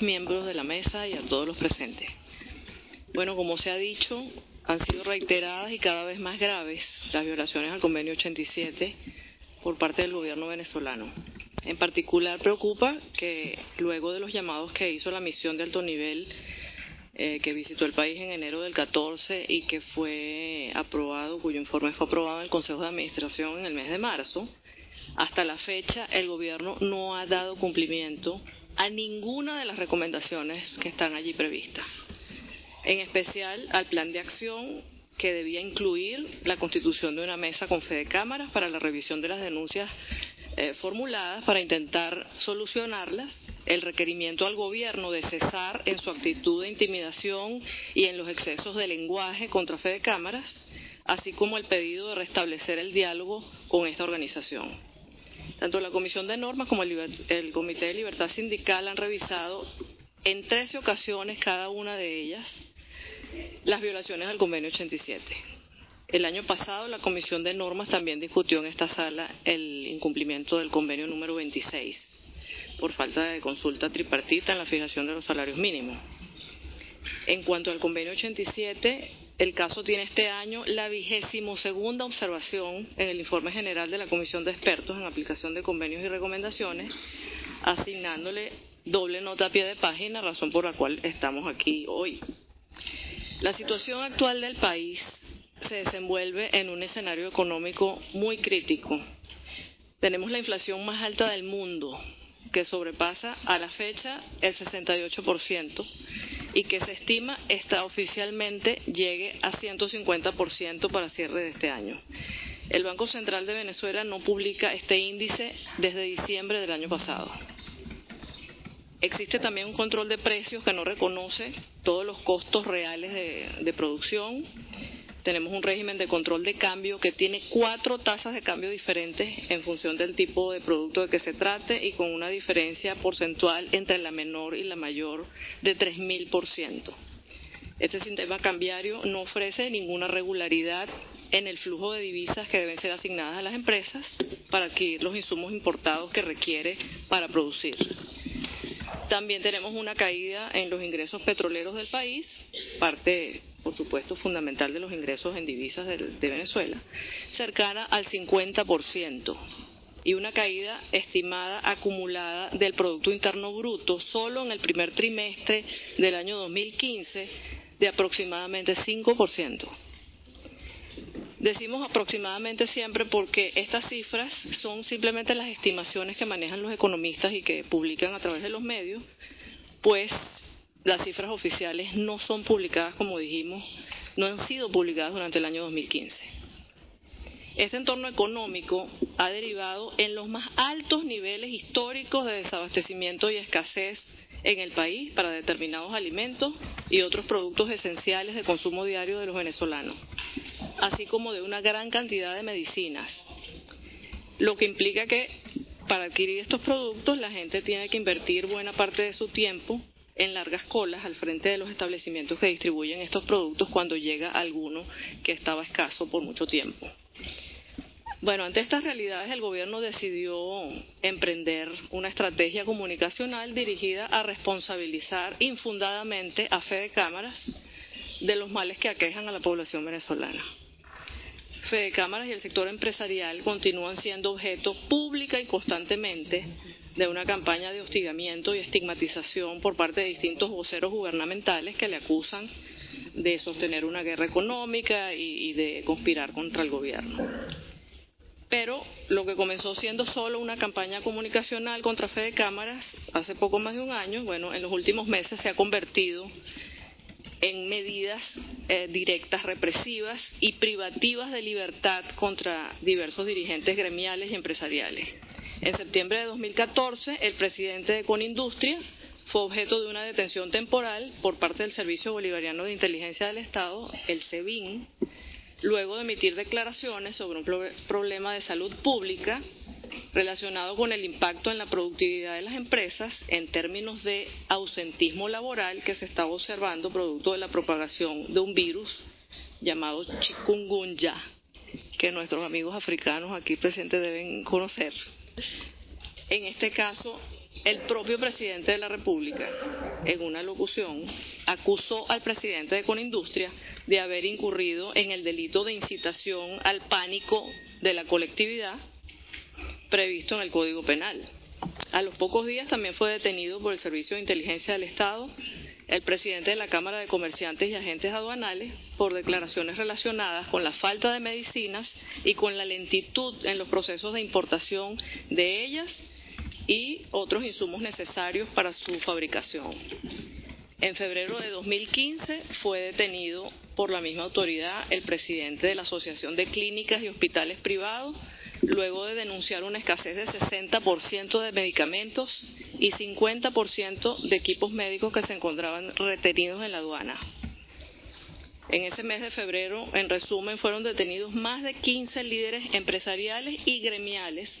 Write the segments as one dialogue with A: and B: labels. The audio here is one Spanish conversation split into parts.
A: miembros de la mesa y a todos los presentes. Bueno, como se ha dicho, han sido reiteradas y cada vez más graves las violaciones al convenio 87 por parte del gobierno venezolano. En particular preocupa que luego de los llamados que hizo la misión de alto nivel eh, que visitó el país en enero del 14 y que fue aprobado, cuyo informe fue aprobado en el Consejo de Administración en el mes de marzo, hasta la fecha el gobierno no ha dado cumplimiento a ninguna de las recomendaciones que están allí previstas. En especial al plan de acción que debía incluir la constitución de una mesa con fe de cámaras para la revisión de las denuncias eh, formuladas para intentar solucionarlas, el requerimiento al gobierno de cesar en su actitud de intimidación y en los excesos de lenguaje contra fe de cámaras, así como el pedido de restablecer el diálogo con esta organización. Tanto la Comisión de Normas como el, Comité de Libertad Sindical han revisado en 13 ocasiones cada una de ellas las violaciones al convenio 87. El año pasado la Comisión de Normas también discutió en esta sala el incumplimiento del convenio número 26 por falta de consulta tripartita en la fijación de los salarios mínimos. En cuanto al convenio 87, el caso tiene este año la vigésimo segunda observación en el informe general de la Comisión de Expertos en aplicación de convenios y recomendaciones, asignándole doble nota a pie de página, razón por la cual estamos aquí hoy. La situación actual del país se desenvuelve en un escenario económico muy crítico. Tenemos la inflación más alta del mundo, que sobrepasa a la fecha el 68% y que se estima está oficialmente llegue a 150% para cierre de este año. El Banco Central de Venezuela no publica este índice desde diciembre del año pasado. Existe también un control de precios que no reconoce todos los costos reales de, de producción tenemos un régimen de control de cambio que tiene cuatro tasas de cambio diferentes en función del tipo de producto de que se trate y con una diferencia porcentual entre la menor y la mayor de 3.000%. Este sistema cambiario no ofrece ninguna regularidad en el flujo de divisas que deben ser asignadas a las empresas para adquirir los insumos importados que requiere para producir. También tenemos una caída en los ingresos petroleros del país, parte por supuesto, fundamental de los ingresos en divisas de, Venezuela, cercana al 50% y una caída estimada acumulada del Producto Interno Bruto solo en el primer trimestre del año 2015 de aproximadamente 5%. Decimos aproximadamente siempre porque estas cifras son simplemente las estimaciones que manejan los economistas y que publican a través de los medios, pues las cifras oficiales no son publicadas, como dijimos, no han sido publicadas durante el año 2015. Este entorno económico ha derivado en los más altos niveles históricos de desabastecimiento y escasez en el país para determinados alimentos y otros productos esenciales de consumo diario de los venezolanos, así como de una gran cantidad de medicinas, lo que implica que para adquirir estos productos la gente tiene que invertir buena parte de su tiempo en largas colas al frente de los establecimientos que distribuyen estos productos cuando llega alguno que estaba escaso por mucho tiempo. Bueno, ante estas realidades el gobierno decidió emprender una estrategia comunicacional dirigida a responsabilizar infundadamente a Fede Cámaras de los males que aquejan a la población venezolana. Fede Cámaras y el sector empresarial continúan siendo objeto pública y constantemente de una campaña de hostigamiento y estigmatización por parte de distintos voceros gubernamentales que le acusan de sostener una guerra económica y, de conspirar contra el gobierno. Pero lo que comenzó siendo solo una campaña comunicacional contra Fede Cámaras hace poco más de un año, bueno, en los últimos meses se ha convertido en medidas eh, directas represivas y privativas de libertad contra diversos dirigentes gremiales y empresariales. En septiembre de 2014, el presidente de Conindustria fue objeto de una detención temporal por parte del Servicio Bolivariano de Inteligencia del Estado, el SEBIN, luego de emitir declaraciones sobre un problema de salud pública relacionado con el impacto en la productividad de las empresas en términos de ausentismo laboral que se estaba observando producto de la propagación de un virus llamado chikungunya, que nuestros amigos africanos aquí presentes deben conocer. En este caso, el propio presidente de la República, en una locución, acusó al presidente de Conindustria de haber incurrido en el delito de incitación al pánico de la colectividad previsto en el Código Penal. A los pocos días también fue detenido por el Servicio de Inteligencia del Estado el presidente de la Cámara de Comerciantes y Agentes Aduanales por declaraciones relacionadas con la falta de medicinas y con la lentitud en los procesos de importación de ellas y otros insumos necesarios para su fabricación. En febrero de 2015 fue detenido por la misma autoridad el presidente de la Asociación de Clínicas y Hospitales Privados, luego de denunciar una escasez de 60% de medicamentos y 50% de equipos médicos que se encontraban retenidos en la aduana. En ese mes de febrero, en resumen, fueron detenidos más de 15 líderes empresariales y gremiales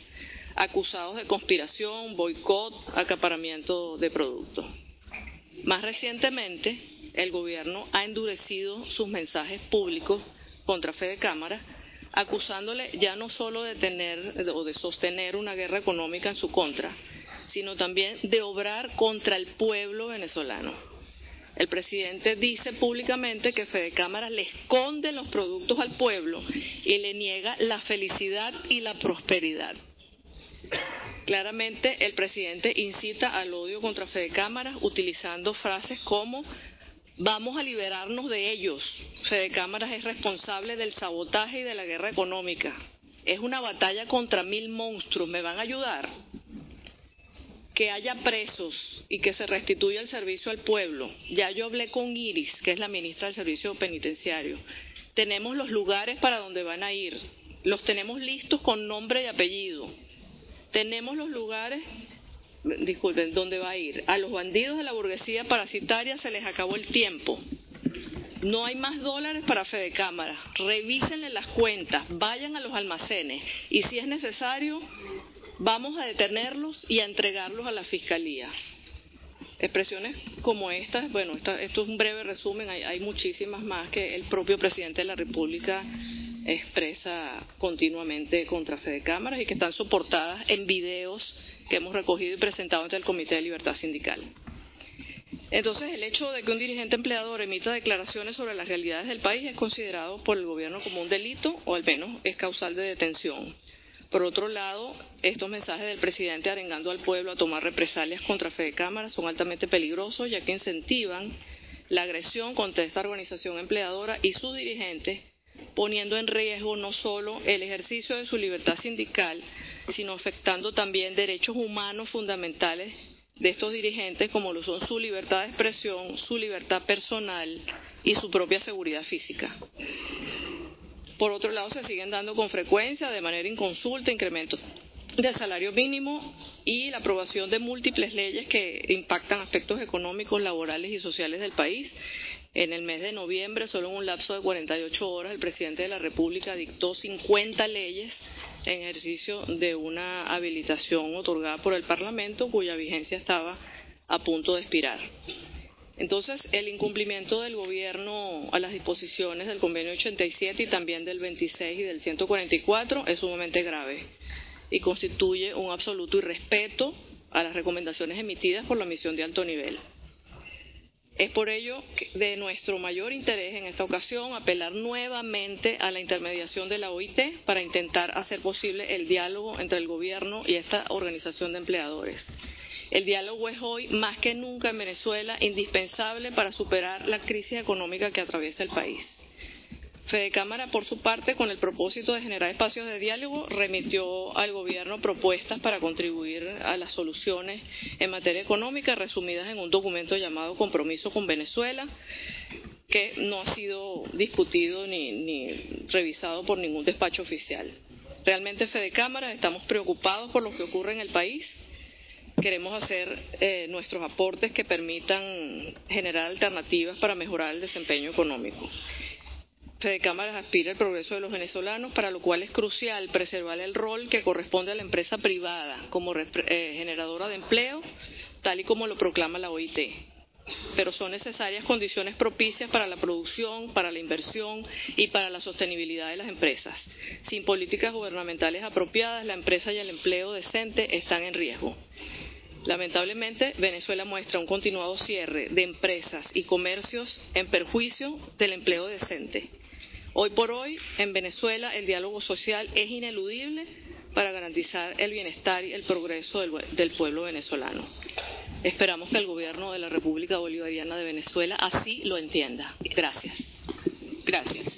A: acusados de conspiración, boicot, acaparamiento de productos. Más recientemente, el gobierno ha endurecido sus mensajes públicos contra Fede Cámara, acusándole ya no solo de tener o de sostener una guerra económica en su contra, sino también de obrar contra el pueblo venezolano. El presidente dice públicamente que Fede Cámara le esconde los productos al pueblo y le niega la felicidad y la prosperidad. Claramente el presidente incita al odio contra Fede Cámaras utilizando frases como vamos a liberarnos de ellos. Fede Cámaras es responsable del sabotaje y de la guerra económica. Es una batalla contra mil monstruos. ¿Me van a ayudar? Que haya presos y que se restituya el servicio al pueblo. Ya yo hablé con Iris, que es la ministra del Servicio Penitenciario. Tenemos los lugares para donde van a ir. Los tenemos listos con nombre y apellido tenemos los lugares, disculpen, ¿dónde va a ir? A los bandidos de la burguesía parasitaria se les acabó el tiempo. No hay más dólares para Fede Cámara. Revísenle las cuentas, vayan a los almacenes y si es necesario, vamos a detenerlos y a entregarlos a la fiscalía. Expresiones como estas, bueno, esto es un breve resumen, hay, hay muchísimas más que el propio presidente de la República expresa continuamente contra Fede Cámaras y que están soportadas en videos que hemos recogido y presentado ante el Comité de Libertad Sindical. Entonces, el hecho de que un dirigente empleador emita declaraciones sobre las realidades del país es considerado por el gobierno como un delito o al menos es causal de detención. Por otro lado, estos mensajes del presidente arengando al pueblo a tomar represalias contra Fede Cámara son altamente peligrosos ya que incentivan la agresión contra esta organización empleadora y sus dirigentes poniendo en riesgo no solo el ejercicio de su libertad sindical, sino afectando también derechos humanos fundamentales de estos dirigentes como lo son su libertad de expresión, su libertad personal y su propia seguridad física. Por otro lado, se siguen dando con frecuencia, de manera inconsulta, incrementos del salario mínimo y la aprobación de múltiples leyes que impactan aspectos económicos, laborales y sociales del país en el mes de noviembre, solo en un lapso de 48 horas, el presidente de la República dictó 50 leyes en ejercicio de una habilitación otorgada por el Parlamento cuya vigencia estaba a punto de expirar. Entonces, el incumplimiento del gobierno a las disposiciones del convenio 87 y también del 26 y del 144 es sumamente grave y constituye un absoluto irrespeto a las recomendaciones emitidas por la misión de alto nivel. Es por ello de nuestro mayor interés en esta ocasión apelar nuevamente a la intermediación de la OIT para intentar hacer posible el diálogo entre el gobierno y esta organización de empleadores. El diálogo es hoy, más que nunca en Venezuela, indispensable para superar la crisis económica que atraviesa el país. Fede Cámara, por su parte, con el propósito de generar espacios de diálogo, remitió al gobierno propuestas para contribuir a las soluciones en materia económica, resumidas en un documento llamado Compromiso con Venezuela, que no ha sido discutido ni, ni revisado por ningún despacho oficial. Realmente, Fede Cámara, estamos preocupados por lo que ocurre en el país queremos hacer eh, nuestros aportes que permitan generar alternativas para mejorar el desempeño económico. Fede Cámaras aspira al progreso de los venezolanos, para lo cual es crucial preservar el rol que corresponde a la empresa privada como eh, generadora de empleo, tal y como lo proclama la OIT. Pero son necesarias condiciones propicias para la producción, para la inversión y para la sostenibilidad de las empresas. Sin políticas gubernamentales apropiadas, la empresa y el empleo decente están en riesgo. Lamentablemente, Venezuela muestra un continuado cierre de empresas y comercios en perjuicio del empleo decente. Hoy por hoy, en Venezuela, el diálogo social es ineludible para garantizar el bienestar y el progreso del, pueblo venezolano. Esperamos que el gobierno de la República Bolivariana de Venezuela así lo entienda. Gracias. Gracias.